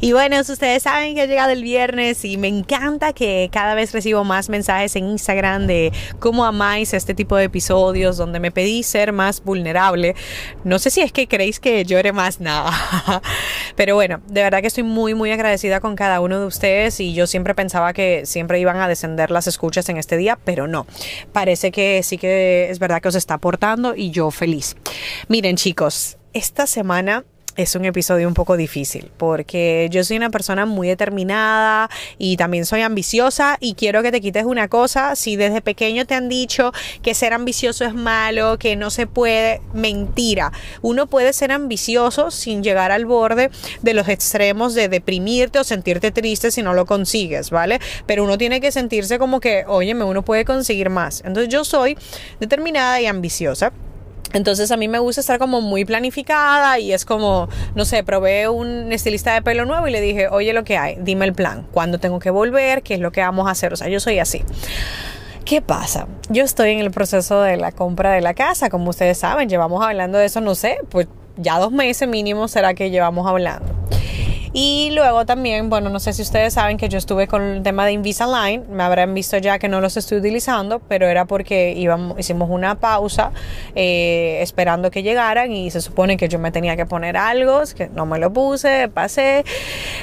Y bueno, ustedes saben que ha llegado el viernes y me encanta que cada vez recibo más mensajes en Instagram de cómo amáis este tipo de episodios donde me pedís ser más vulnerable. No sé si es que creéis que llore más nada. Pero bueno, de verdad que estoy muy, muy agradecida con cada uno de ustedes y yo siempre pensaba que siempre iban a descender las escuchas en este día, pero no. Parece que sí que es verdad que os está aportando y yo feliz. Miren chicos, esta semana es un episodio un poco difícil porque yo soy una persona muy determinada y también soy ambiciosa y quiero que te quites una cosa. Si desde pequeño te han dicho que ser ambicioso es malo, que no se puede, mentira. Uno puede ser ambicioso sin llegar al borde de los extremos de deprimirte o sentirte triste si no lo consigues, ¿vale? Pero uno tiene que sentirse como que, óyeme, uno puede conseguir más. Entonces yo soy determinada y ambiciosa. Entonces a mí me gusta estar como muy planificada y es como, no sé, probé un estilista de pelo nuevo y le dije, oye lo que hay, dime el plan, cuándo tengo que volver, qué es lo que vamos a hacer. O sea, yo soy así. ¿Qué pasa? Yo estoy en el proceso de la compra de la casa, como ustedes saben, llevamos hablando de eso, no sé, pues ya dos meses mínimo será que llevamos hablando. Y luego también, bueno, no sé si ustedes saben que yo estuve con el tema de Invisalign, me habrán visto ya que no los estoy utilizando, pero era porque íbamos, hicimos una pausa eh, esperando que llegaran y se supone que yo me tenía que poner algo, que no me lo puse, pasé.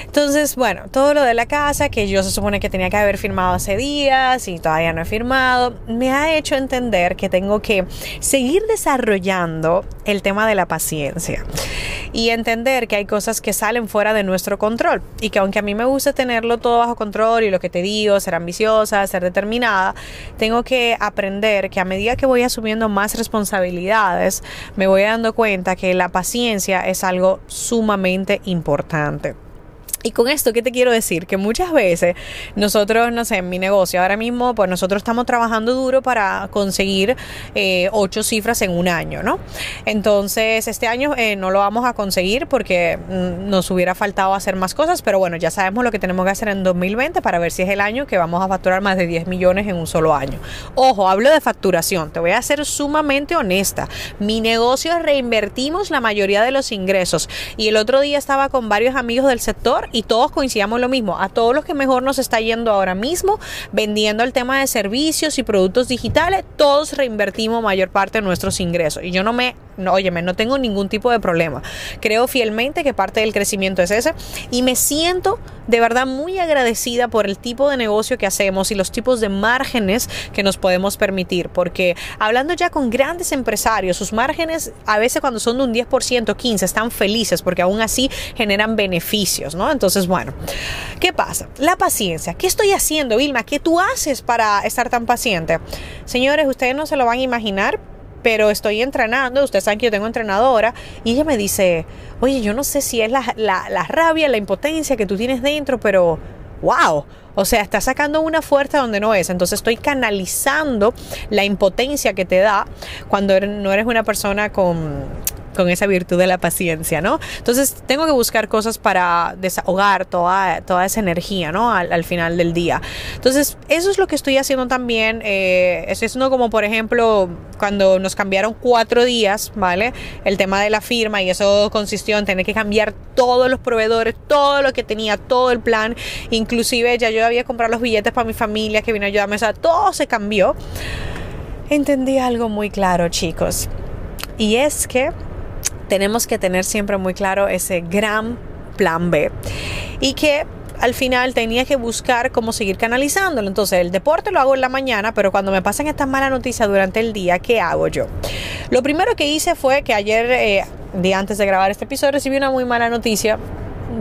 Entonces, bueno, todo lo de la casa que yo se supone que tenía que haber firmado hace días y todavía no he firmado, me ha hecho entender que tengo que seguir desarrollando el tema de la paciencia y entender que hay cosas que salen fuera de nuestro control y que aunque a mí me gusta tenerlo todo bajo control y lo que te digo, ser ambiciosa, ser determinada, tengo que aprender que a medida que voy asumiendo más responsabilidades, me voy dando cuenta que la paciencia es algo sumamente importante. Y con esto, ¿qué te quiero decir? Que muchas veces nosotros, no sé, en mi negocio ahora mismo, pues nosotros estamos trabajando duro para conseguir eh, ocho cifras en un año, ¿no? Entonces, este año eh, no lo vamos a conseguir porque mm, nos hubiera faltado hacer más cosas, pero bueno, ya sabemos lo que tenemos que hacer en 2020 para ver si es el año que vamos a facturar más de 10 millones en un solo año. Ojo, hablo de facturación, te voy a ser sumamente honesta. Mi negocio reinvertimos la mayoría de los ingresos y el otro día estaba con varios amigos del sector y todos coincidamos lo mismo. A todos los que mejor nos está yendo ahora mismo, vendiendo el tema de servicios y productos digitales, todos reinvertimos mayor parte de nuestros ingresos. Y yo no me, no, óyeme, no tengo ningún tipo de problema. Creo fielmente que parte del crecimiento es ese y me siento de verdad muy agradecida por el tipo de negocio que hacemos y los tipos de márgenes que nos podemos permitir. Porque hablando ya con grandes empresarios, sus márgenes a veces cuando son de un 10%, 15%, están felices porque aún así generan beneficios, ¿no? Entonces, bueno, ¿qué pasa? La paciencia. ¿Qué estoy haciendo, Vilma? ¿Qué tú haces para estar tan paciente? Señores, ustedes no se lo van a imaginar, pero estoy entrenando, ustedes saben que yo tengo entrenadora, y ella me dice, oye, yo no sé si es la, la, rabia, la impotencia que tú tienes dentro, pero wow, o sea, está sacando una fuerza donde no es. Entonces estoy canalizando la impotencia que te da cuando no eres una persona con con esa virtud de la paciencia, ¿no? Entonces tengo que buscar cosas para desahogar toda, toda esa energía, ¿no? Al, final del día. Entonces eso es lo que estoy haciendo también. Eh, estoy haciendo como por ejemplo cuando nos cambiaron cuatro días, ¿vale? El tema de la firma y eso consistió en tener que cambiar todos los proveedores, todo lo que tenía, todo el plan. Inclusive ya yo había comprado los billetes para mi familia que vino a ayudarme, o sea, todo se cambió. Entendí algo muy claro, chicos. Y es que tenemos que tener siempre muy claro ese gran plan B. Y que al final tenía que buscar cómo seguir canalizándolo. Entonces, el deporte lo hago en la mañana, pero cuando me pasan estas malas noticias durante el día, ¿qué hago yo? Lo primero que hice fue que ayer, eh, día antes de grabar este episodio, recibí una muy mala noticia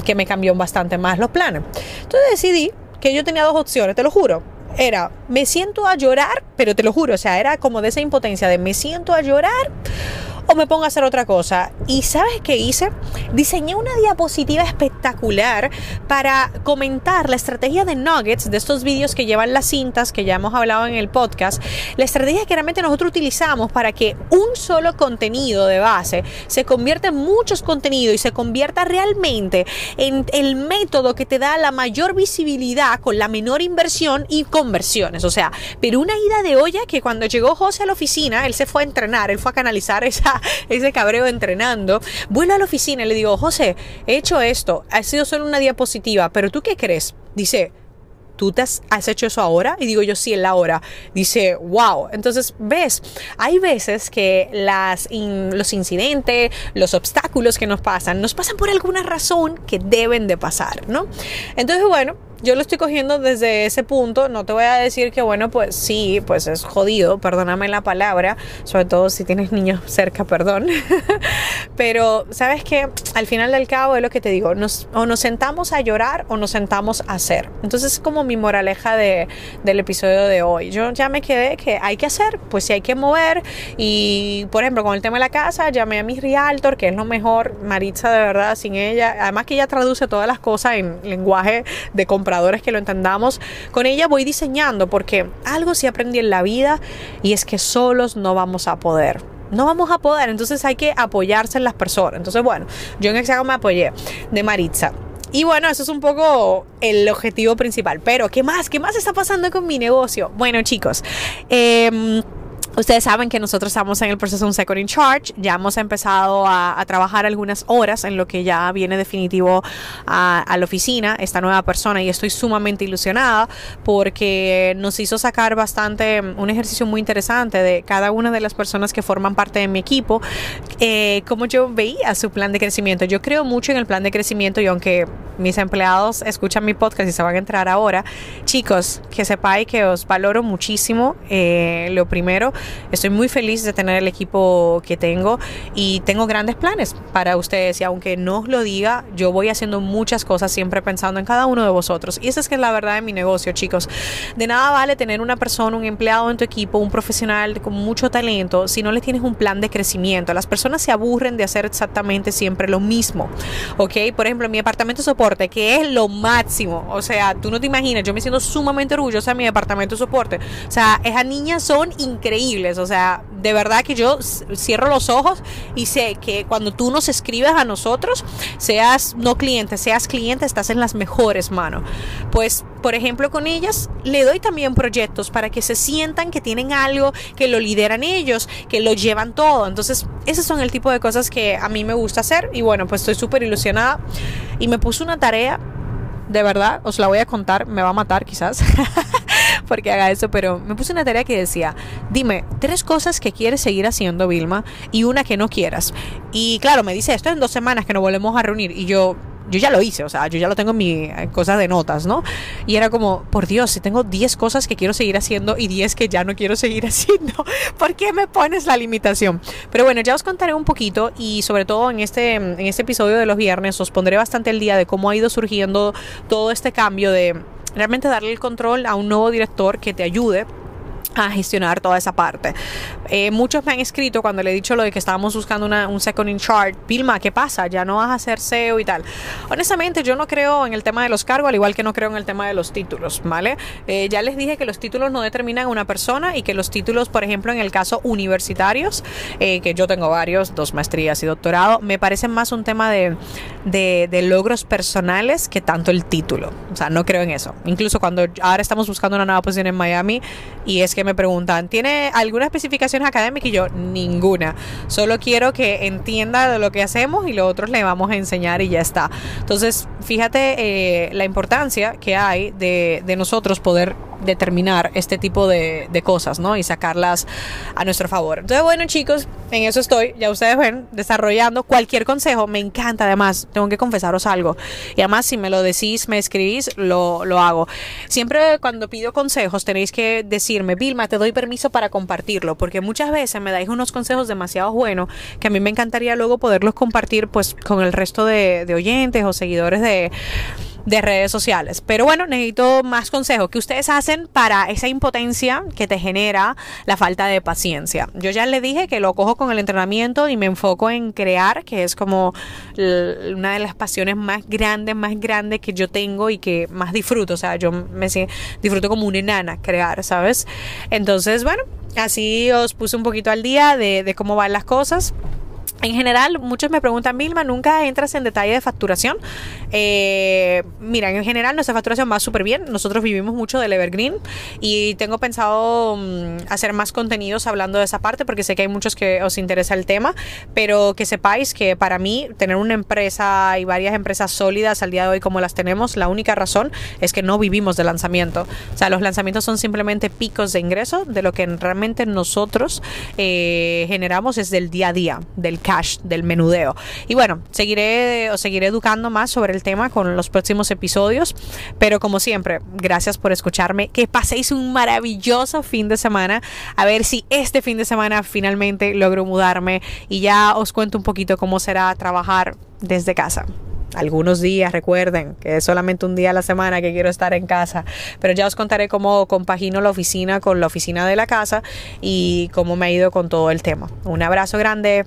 que me cambió bastante más los planes. Entonces decidí que yo tenía dos opciones, te lo juro. Era, me siento a llorar, pero te lo juro, o sea, era como de esa impotencia de me siento a llorar o me pongo a hacer otra cosa. ¿Y sabes qué hice? Diseñé una diapositiva espectacular para comentar la estrategia de Nuggets, de estos vídeos que llevan las cintas que ya hemos hablado en el podcast, la estrategia que realmente nosotros utilizamos para que un solo contenido de base se convierta en muchos contenidos y se convierta realmente en el método que te da la mayor visibilidad con la menor inversión y conversiones. O sea, pero una ida de olla que cuando llegó José a la oficina, él se fue a entrenar, él fue a canalizar esa, ese cabreo entrenando. Vuelvo a la oficina y le digo, José, he hecho esto, ha sido solo una diapositiva, pero ¿tú qué crees? Dice, ¿tú te has, hecho eso ahora? Y digo yo, sí, en la hora. Dice, wow. Entonces, ves, hay veces que las los incidentes, los obstáculos que nos pasan, nos pasan por alguna razón que deben de pasar, ¿no? Entonces, bueno, yo lo estoy cogiendo desde ese punto. No te voy a decir que, bueno, pues sí, pues es jodido, perdóname la palabra, sobre todo si tienes niños cerca, perdón. Pero, ¿sabes qué? Al final del cabo es lo que te digo, nos, o nos sentamos a llorar o nos sentamos a hacer. Entonces es como mi moraleja de, del episodio de hoy. Yo ya me quedé que hay que hacer, pues si hay que mover. Y, por ejemplo, con el tema de la casa, llamé a mi realtor, que es lo mejor, Maritza, de verdad, sin ella. Además que ella traduce todas las cosas en lenguaje de compra que lo entendamos. Con ella voy diseñando porque algo sí aprendí en la vida y es que solos no vamos a poder no vamos a poder, entonces hay que apoyarse en las personas. Entonces, bueno, yo en Hexagon me apoyé de Maritza. Y bueno, eso es un poco el objetivo principal. Pero, ¿qué más? ¿Qué más está pasando con mi negocio? Bueno, chicos, eh, Ustedes saben que nosotros estamos en el proceso de un second in charge. Ya hemos empezado a, trabajar algunas horas en lo que ya viene definitivo a, la oficina, esta nueva persona, y estoy sumamente ilusionada porque nos hizo sacar bastante un ejercicio muy interesante de cada una de las personas que forman parte de mi equipo, eh, como yo veía su plan de crecimiento. Yo creo mucho en el plan de crecimiento y aunque mis empleados escuchan mi podcast y se van a entrar ahora, chicos, que sepáis que os valoro muchísimo. Eh, lo primero, Estoy muy feliz de tener el equipo que tengo y tengo grandes planes para ustedes y aunque no os lo diga, yo voy haciendo muchas cosas siempre pensando en cada uno de vosotros. Y esa es que es la verdad de mi negocio, chicos. De nada vale tener una persona, un empleado en tu equipo, un profesional con mucho talento si no le tienes un plan de crecimiento. Las personas se aburren de hacer exactamente siempre lo mismo. ¿Ok? Por ejemplo, mi departamento de soporte, que es lo máximo. O sea, tú no te imaginas, yo me siento sumamente orgullosa de mi departamento de soporte. O sea, esas niñas son increíbles o sea, de verdad que yo cierro los ojos y sé que cuando tú nos escribes a nosotros, seas no cliente, seas cliente, estás en las mejores manos. Pues, por ejemplo, con ellas le doy también proyectos para que se sientan que tienen algo, que lo lideran ellos, que lo llevan todo. Entonces, esos son el tipo de cosas que a mí me gusta hacer y bueno, pues estoy súper ilusionada y me puse una tarea de verdad, os la voy a contar, me va a matar quizás. porque haga eso, pero me puse una tarea que decía, dime tres cosas que quieres seguir haciendo, Vilma, y una que no quieras. Y claro, me dice, esto en dos semanas que nos volvemos a reunir. Y yo, yo ya lo hice, o sea, yo ya lo tengo en mi eh, cosa de notas, ¿no? Y era como, por Dios, si tengo 10 cosas que quiero seguir haciendo y 10 que ya no quiero seguir haciendo, ¿por qué me pones la limitación? Pero bueno, ya os contaré un poquito y sobre todo en este, en este episodio de los viernes os pondré bastante el día de cómo ha ido surgiendo todo este cambio de realmente darle el control a un nuevo director que te ayude a gestionar toda esa parte. Eh, muchos me han escrito cuando le he dicho lo de que estábamos buscando una, un second in chart. Pilma, ¿qué pasa? Ya no vas a hacer SEO y tal. Honestamente, yo no creo en el tema de los cargos, al igual que no creo en el tema de los títulos, ¿vale? Eh, ya les dije que los títulos no determinan a una persona y que los títulos, por ejemplo, en el caso universitarios, eh, que yo tengo varios, dos maestrías y doctorado, me parecen más un tema de, de, de logros personales que tanto el título. O sea, no creo en eso. Incluso cuando ahora estamos buscando una nueva posición en Miami y es que me preguntan, ¿tiene alguna especificación académica? Y yo, ninguna. Solo quiero que entienda de lo que hacemos y lo otros le vamos a enseñar y ya está. Entonces, fíjate eh, la importancia que hay de nosotros poder determinar este tipo de, de, cosas, ¿no? Y sacarlas a nuestro favor. Entonces, bueno, chicos, en eso estoy. Ya ustedes ven, desarrollando cualquier consejo. Me encanta, además, tengo que confesaros algo. Y además, si me lo decís, me escribís, lo, lo hago. Siempre cuando pido consejos, tenéis que decirme, Vilma, te doy permiso para compartirlo, porque muchas veces me dais unos consejos demasiado buenos que a mí me encantaría luego poderlos compartir, pues, con el resto de, de oyentes o seguidores de de redes sociales. Pero bueno, necesito más consejos. ¿Qué ustedes hacen para esa impotencia que te genera la falta de paciencia? Yo ya le dije que lo cojo con el entrenamiento y me enfoco en crear, que es como una de las pasiones más grandes, más grandes que yo tengo y que más disfruto. O sea, yo me disfruto como una enana crear, ¿sabes? Entonces, bueno, así os puse un poquito al día de cómo van las cosas. En general, muchos me preguntan, Vilma, ¿nunca entras en detalle de facturación? Eh, mira, en general nuestra facturación va súper bien. Nosotros vivimos mucho del Evergreen y tengo pensado mm, hacer más contenidos hablando de esa parte porque sé que hay muchos que os interesa el tema, pero que sepáis que para mí tener una empresa y varias empresas sólidas al día de hoy como las tenemos, la única razón es que no vivimos de lanzamiento. O sea, los lanzamientos son simplemente picos de ingreso de lo que realmente nosotros eh, generamos es del día a día, del del menudeo. Y bueno, seguiré, os seguiré educando más sobre el tema con los próximos episodios. Pero como siempre, gracias por escucharme. Que paséis un maravilloso fin de semana. A ver si este fin de semana finalmente logro mudarme y ya os cuento un poquito cómo será trabajar desde casa algunos días, recuerden que es solamente un día a la semana que quiero estar en casa, pero ya os contaré cómo compagino la oficina con la oficina de la casa y cómo me ha ido con todo el tema. Un abrazo grande.